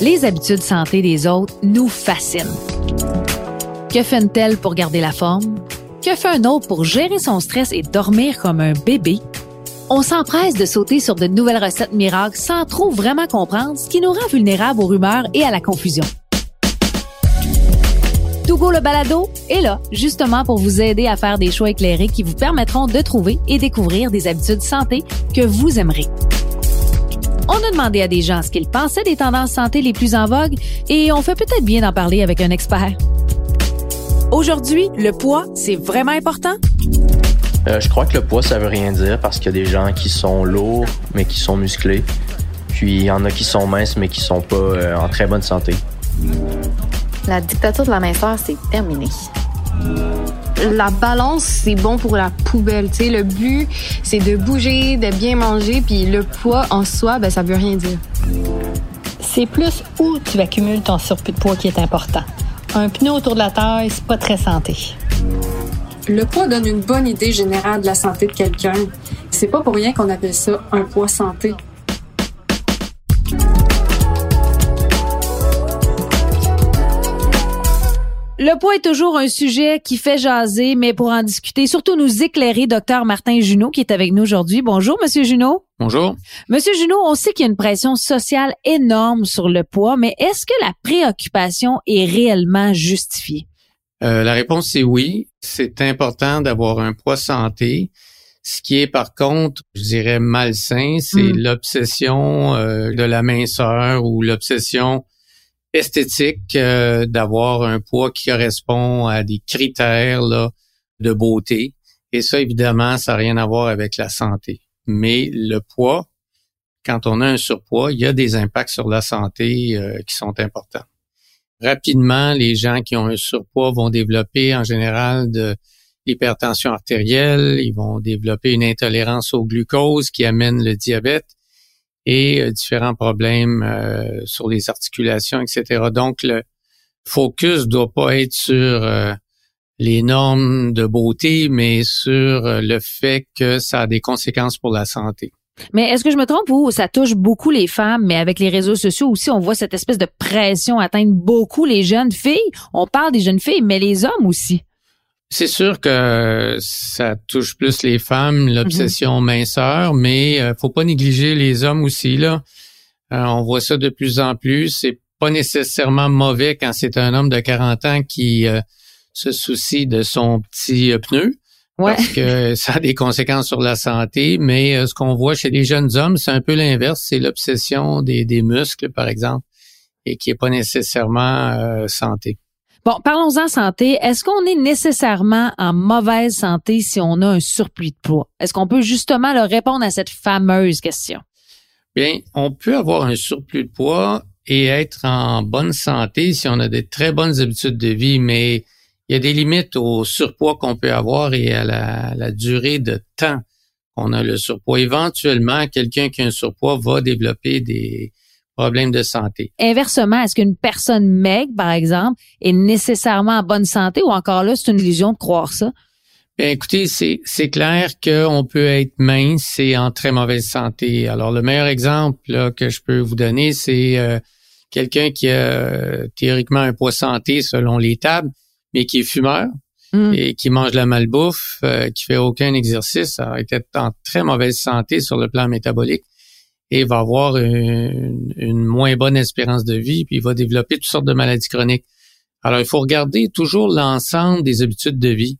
Les habitudes santé des autres nous fascinent. Que fait une telle pour garder la forme? Que fait un autre pour gérer son stress et dormir comme un bébé? On s'empresse de sauter sur de nouvelles recettes miracles sans trop vraiment comprendre ce qui nous rend vulnérables aux rumeurs et à la confusion. Togo le balado est là, justement pour vous aider à faire des choix éclairés qui vous permettront de trouver et découvrir des habitudes santé que vous aimerez. On a demandé à des gens ce qu'ils pensaient des tendances santé les plus en vogue et on fait peut-être bien d'en parler avec un expert. Aujourd'hui, le poids, c'est vraiment important? Euh, je crois que le poids, ça veut rien dire parce qu'il y a des gens qui sont lourds, mais qui sont musclés. Puis il y en a qui sont minces, mais qui sont pas euh, en très bonne santé. La dictature de la minceur, c'est terminé. La balance, c'est bon pour la poubelle. Tu sais, le but, c'est de bouger, de bien manger, puis le poids en soi, ben, ça veut rien dire. C'est plus où tu accumules ton surplus de poids qui est important. Un pneu autour de la taille, c'est pas très santé. Le poids donne une bonne idée générale de la santé de quelqu'un. C'est pas pour rien qu'on appelle ça un poids santé. Le poids est toujours un sujet qui fait jaser, mais pour en discuter, surtout nous éclairer, docteur Martin Junot, qui est avec nous aujourd'hui. Bonjour, Monsieur Junot. Bonjour. Monsieur Junot, on sait qu'il y a une pression sociale énorme sur le poids, mais est-ce que la préoccupation est réellement justifiée? Euh, la réponse est oui. C'est important d'avoir un poids santé. Ce qui est par contre, je dirais malsain, c'est Mm. l'obsession euh, de la minceur ou l'obsession esthétique euh, d'avoir un poids qui correspond à des critères là, de beauté. Et ça, évidemment, ça n'a rien à voir avec la santé. Mais le poids, quand on a un surpoids, il y a des impacts sur la santé euh, qui sont importants. Rapidement, les gens qui ont un surpoids vont développer en général de l'hypertension artérielle, ils vont développer une intolérance au glucose qui amène le diabète et euh, différents problèmes euh, sur les articulations, etc. Donc, le focus doit pas être sur euh, les normes de beauté, mais sur euh, le fait que ça a des conséquences pour la santé. Mais est-ce que je me trompe ou ça touche beaucoup les femmes, mais avec les réseaux sociaux aussi, on voit cette espèce de pression atteindre beaucoup les jeunes filles. On parle des jeunes filles, mais les hommes aussi. C'est sûr que ça touche plus les femmes, l'obsession minceur, mais euh, faut pas négliger les hommes aussi là. Euh, on voit ça de plus en plus. C'est pas nécessairement mauvais quand c'est un homme de 40 ans qui euh, se soucie de son petit euh, pneu Ouais. parce que ça a des conséquences sur la santé. Mais ce qu'on voit chez les jeunes hommes, c'est un peu l'inverse. C'est l'obsession des, des muscles, par exemple, et qui est pas nécessairement santé. Bon, parlons-en santé. Est-ce qu'on est nécessairement en mauvaise santé si on a un surplus de poids? Est-ce qu'on peut justement leur répondre à cette fameuse question? Bien, on peut avoir un surplus de poids et être en bonne santé si on a des très bonnes habitudes de vie, mais il y a des limites au surpoids qu'on peut avoir et à la, la durée de temps qu'on a le surpoids. Éventuellement, quelqu'un qui a un surpoids va développer des problèmes de santé. Inversement, est-ce qu'une personne maigre, par exemple, est nécessairement en bonne santé ou encore là, c'est une illusion de croire ça? Bien, écoutez, c'est, c'est clair qu'on peut être mince et en très mauvaise santé. Alors, le meilleur exemple là, que je peux vous donner, c'est euh, quelqu'un qui a euh, théoriquement un poids santé selon les tables, mais qui est fumeur Mm. et qui mange de la malbouffe, euh, qui fait aucun exercice, va être en très mauvaise santé sur le plan métabolique et va avoir une, une moins bonne espérance de vie, puis il va développer toutes sortes de maladies chroniques. Alors, il faut regarder toujours l'ensemble des habitudes de vie.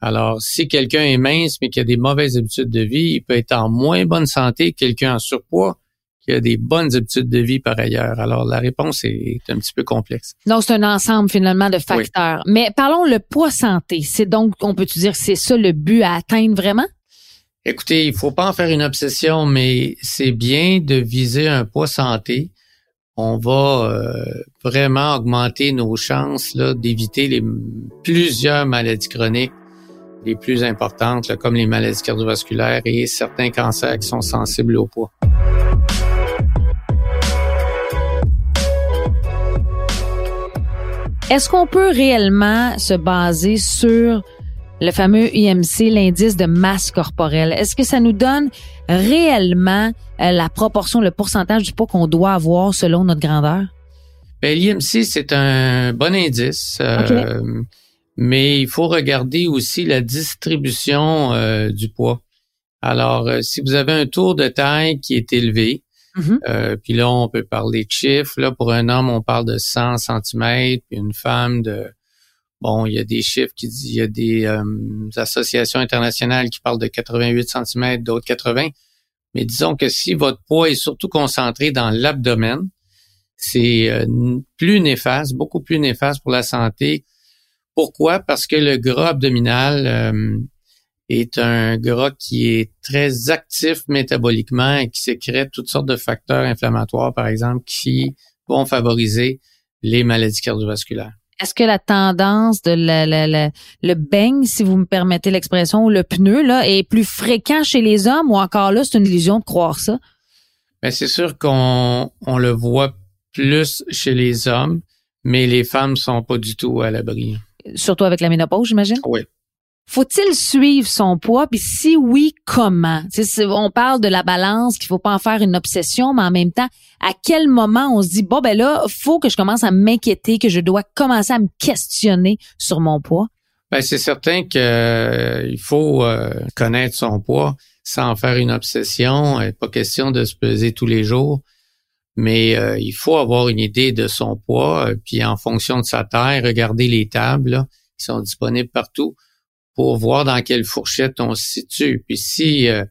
Alors, si quelqu'un est mince mais qui a des mauvaises habitudes de vie, il peut être en moins bonne santé que quelqu'un en surpoids qui a des bonnes habitudes de vie par ailleurs. Alors, la réponse est un petit peu complexe. Donc, c'est un ensemble finalement de facteurs. Mais parlons le poids santé. C'est donc, on peut-tu dire que c'est ça le but à atteindre vraiment? Écoutez, il faut pas en faire une obsession, mais c'est bien de viser un poids santé. On va euh, vraiment augmenter nos chances d'éviter les plusieurs maladies chroniques les plus importantes, là, comme les maladies cardiovasculaires et certains cancers qui sont sensibles au poids. Est-ce qu'on peut réellement se baser sur le fameux IMC, l'indice de masse corporelle. Est-ce que ça nous donne réellement euh, la proportion, le pourcentage du poids qu'on doit avoir selon notre grandeur? Ben, L'IMC, c'est un bon indice, euh, mais il faut regarder aussi la distribution euh, du poids. Alors, si vous avez un tour de taille qui est élevé, mm-hmm. puis là, on peut parler de chiffres. Là, pour un homme, on parle de 100 cm, puis une femme de Bon, il y a des chiffres qui disent, il y a des euh, associations internationales qui parlent de 88 cm, d'autres 80. Mais disons que si votre poids est surtout concentré dans l'abdomen, c'est euh, plus néfaste, beaucoup plus néfaste pour la santé. Pourquoi? Parce que le gras abdominal euh, est un gras qui est très actif métaboliquement et qui sécrète toutes sortes de facteurs inflammatoires, par exemple, qui vont favoriser les maladies cardiovasculaires. Est-ce que la tendance de le, le beigne, si vous me permettez l'expression, ou le pneu, là, est plus fréquent chez les hommes ou encore là, c'est une illusion de croire ça? Bien, c'est sûr qu'on on le voit plus chez les hommes, mais les femmes sont pas du tout à l'abri. Surtout avec la ménopause, j'imagine? Oui. Faut-il suivre son poids? Puis si oui, comment? on parle de la balance, qu'il faut pas en faire une obsession, mais en même temps, à quel moment on se dit, bon, ben là, faut que je commence à m'inquiéter, que je dois commencer à me questionner sur mon poids? Ben, c'est certain qu'il euh, faut euh, connaître son poids sans en faire une obsession. Il pas question de se peser tous les jours, mais euh, il faut avoir une idée de son poids, puis en fonction de sa taille, regarder les tables qui sont disponibles partout pour voir dans quelle fourchette on se situe. Puis si euh,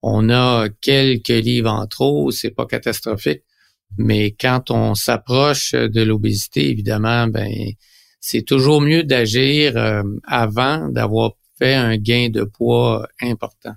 on a quelques livres en trop, c'est pas catastrophique. Mais quand on s'approche de l'obésité, évidemment, ben c'est toujours mieux d'agir euh, avant d'avoir fait un gain de poids important.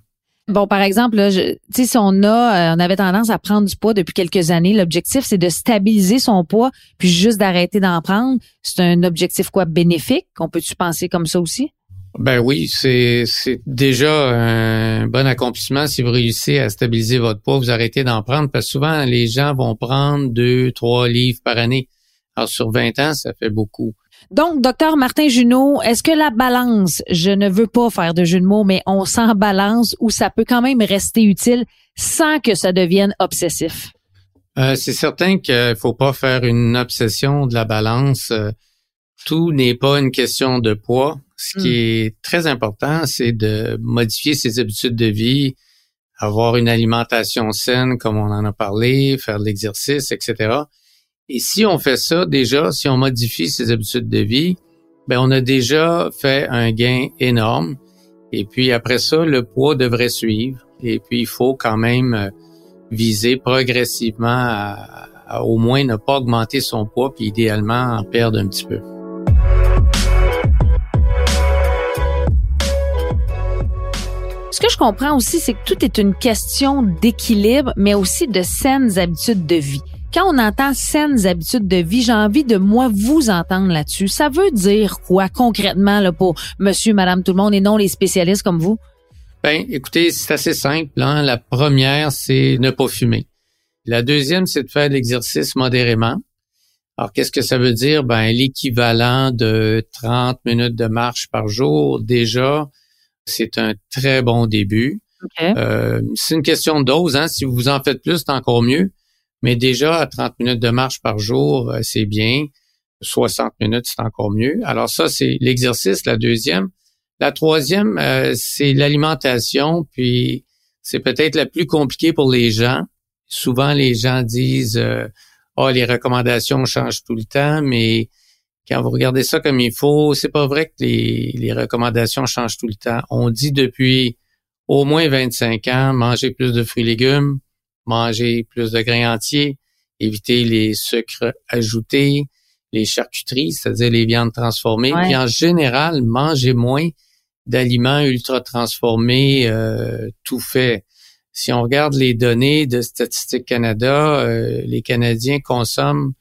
Bon, par exemple, là, si on a, euh, on avait tendance à prendre du poids depuis quelques années, l'objectif c'est de stabiliser son poids, puis juste d'arrêter d'en prendre. C'est un objectif quoi bénéfique? On peut-tu penser comme ça aussi? Ben oui, c'est déjà un bon accomplissement si vous réussissez à stabiliser votre poids, vous arrêtez d'en prendre parce que souvent les gens vont prendre deux, trois livres par année. Alors sur 20 ans, ça fait beaucoup. Donc, docteur Martin Junot, est-ce que la balance, je ne veux pas faire de jeu de mots, mais on s'en balance ou ça peut quand même rester utile sans que ça devienne obsessif? Euh, c'est certain qu'il faut pas faire une obsession de la balance. Tout n'est pas une question de poids. Ce qui hmm. est très important, c'est de modifier ses habitudes de vie, avoir une alimentation saine, comme on en a parlé, faire de l'exercice, etc. Et si on fait ça déjà, si on modifie ses habitudes de vie, ben on a déjà fait un gain énorme. Et puis après ça, le poids devrait suivre. Et puis il faut quand même euh, viser progressivement à, à au moins ne pas augmenter son poids, puis idéalement en perdre un petit peu. Que je comprends aussi, c'est que tout est une question d'équilibre, mais aussi de saines habitudes de vie. Quand on entend saines habitudes de vie, j'ai envie de moi vous entendre là-dessus. Ça veut dire quoi concrètement là, pour monsieur, madame, tout le monde et non les spécialistes comme vous? Ben, écoutez, c'est assez simple. Hein. La première, c'est ne pas fumer. La deuxième, c'est de faire de l'exercice modérément. Alors, qu'est-ce que ça veut dire? Ben, l'équivalent de 30 minutes de marche par jour, déjà, c'est un très bon début. Euh, c'est une question de dose. Hein? Si vous en faites plus, c'est encore mieux. Mais déjà, à 30 minutes de marche par jour, euh, c'est bien. 60 minutes, c'est encore mieux. Alors ça, c'est l'exercice, la deuxième. La troisième, euh, c'est l'alimentation, puis c'est peut-être la plus compliquée pour les gens. Souvent, les gens disent, oh, les recommandations changent tout le temps, mais quand vous regardez ça comme il faut, c'est pas vrai que les, les, recommandations changent tout le temps. On dit depuis au moins 25 ans, manger plus de fruits et légumes, manger plus de grains entiers, éviter les sucres ajoutés, les charcuteries, c'est-à-dire les viandes transformées, puis en général, manger moins d'aliments ultra transformés euh, tout fait. Si on regarde les données de Statistique Canada, euh, les Canadiens consomment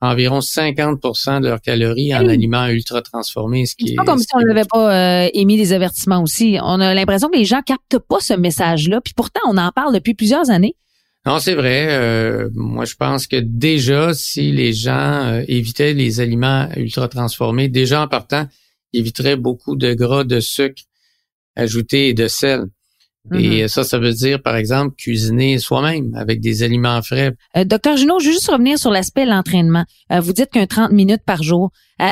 environ 50% de leurs calories en aliments ultra transformés. Ce qui est pas comme si on n'avait pas euh, émis des avertissements aussi. On a l'impression que les gens captent pas ce message-là, puis pourtant on en parle depuis plusieurs années. Non, c'est vrai. Euh, moi, je pense que déjà, si les gens euh, évitaient les aliments ultra transformés, déjà en partant, qui éviterait beaucoup de gras, de sucre ajouté et de sel. Et Mhm. ça, ça veut dire, par exemple, cuisiner soi-même avec des aliments frais. Euh, Docteur Junot, je veux juste revenir sur l'aspect de l'entraînement. Euh, vous dites qu'un 30 minutes par jour. Euh,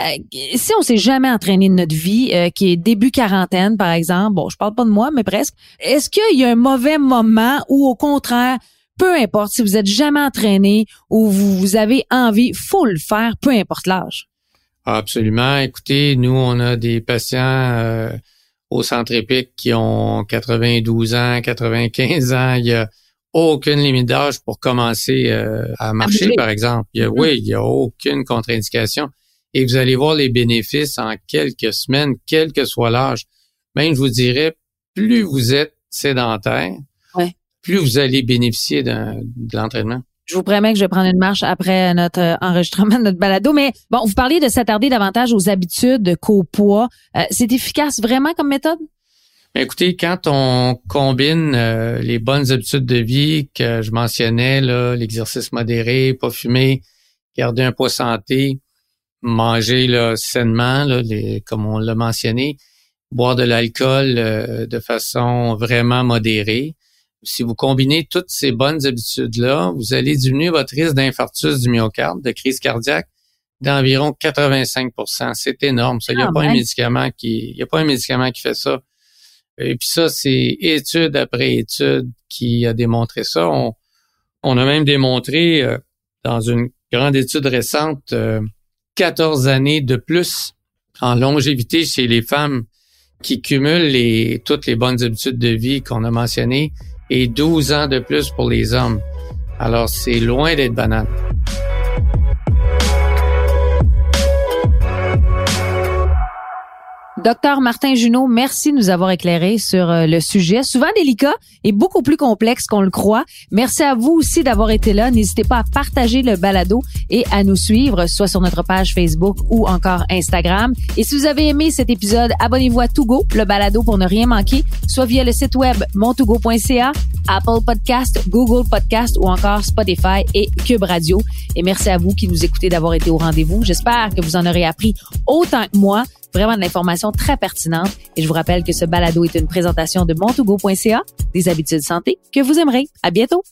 si on s'est jamais entraîné de notre vie, euh, qui est début quarantaine, par exemple, bon, je parle pas de moi, mais presque, est-ce qu'il y a un mauvais moment ou au contraire, peu importe si vous êtes jamais entraîné ou vous, vous avez envie, faut le faire, peu importe l'âge? Absolument. Écoutez, nous, on a des patients euh, au centre épique qui ont 92 ans, 95 ans. Il y a aucune limite d'âge pour commencer euh, à marcher, par exemple. Il y a, Mhm. Oui, il y a aucune contre-indication. Et vous allez voir les bénéfices en quelques semaines, quel que soit l'âge. Même, je vous dirais, plus vous êtes sédentaire, Ouais. plus vous allez bénéficier de l'entraînement. Je vous promets que je vais prendre une marche après notre euh, enregistrement de notre balado. Mais bon, vous parliez de s'attarder davantage aux habitudes qu'au poids. Euh, c'est efficace vraiment comme méthode? Mais Écoutez, quand on combine euh, les bonnes habitudes de vie que je mentionnais, là, l'exercice modéré, pas fumer, garder un poids santé, manger là, sainement, là, comme on l'a mentionné, boire de l'alcool euh, de façon vraiment modérée. Si vous combinez toutes ces bonnes habitudes-là, vous allez diminuer votre risque d'infarctus du myocarde, de crise cardiaque, d'environ 85% C'est énorme. Ça, il n'y a Ah, pas un médicament qui, il y a pas un médicament qui fait ça. Et puis ça, c'est étude après étude qui a démontré ça. On, on a même démontré euh, dans une grande étude récente euh, 14 années de plus en longévité chez les femmes qui cumulent les, toutes les bonnes habitudes de vie qu'on a mentionnées et 12 ans de plus pour les hommes. Alors, c'est loin d'être banal. Docteur Martin Junot, merci de nous avoir éclairé sur euh, le sujet, souvent délicat et beaucoup plus complexe qu'on le croit. Merci à vous aussi d'avoir été là. N'hésitez pas à partager le balado et à nous suivre, soit sur notre page Facebook ou encore Instagram. Et si vous avez aimé cet épisode, abonnez-vous à Togo, le balado pour ne rien manquer, soit via le site web montogo.ca, Apple Podcast, Google Podcast ou encore Spotify et Cube Radio. Et merci à vous qui nous écoutez d'avoir été au rendez-vous. J'espère que vous en aurez appris autant que moi vraiment de l'information très pertinente. Et je vous rappelle que ce balado est une présentation de montogo.ca, des habitudes santé que vous aimerez. À bientôt!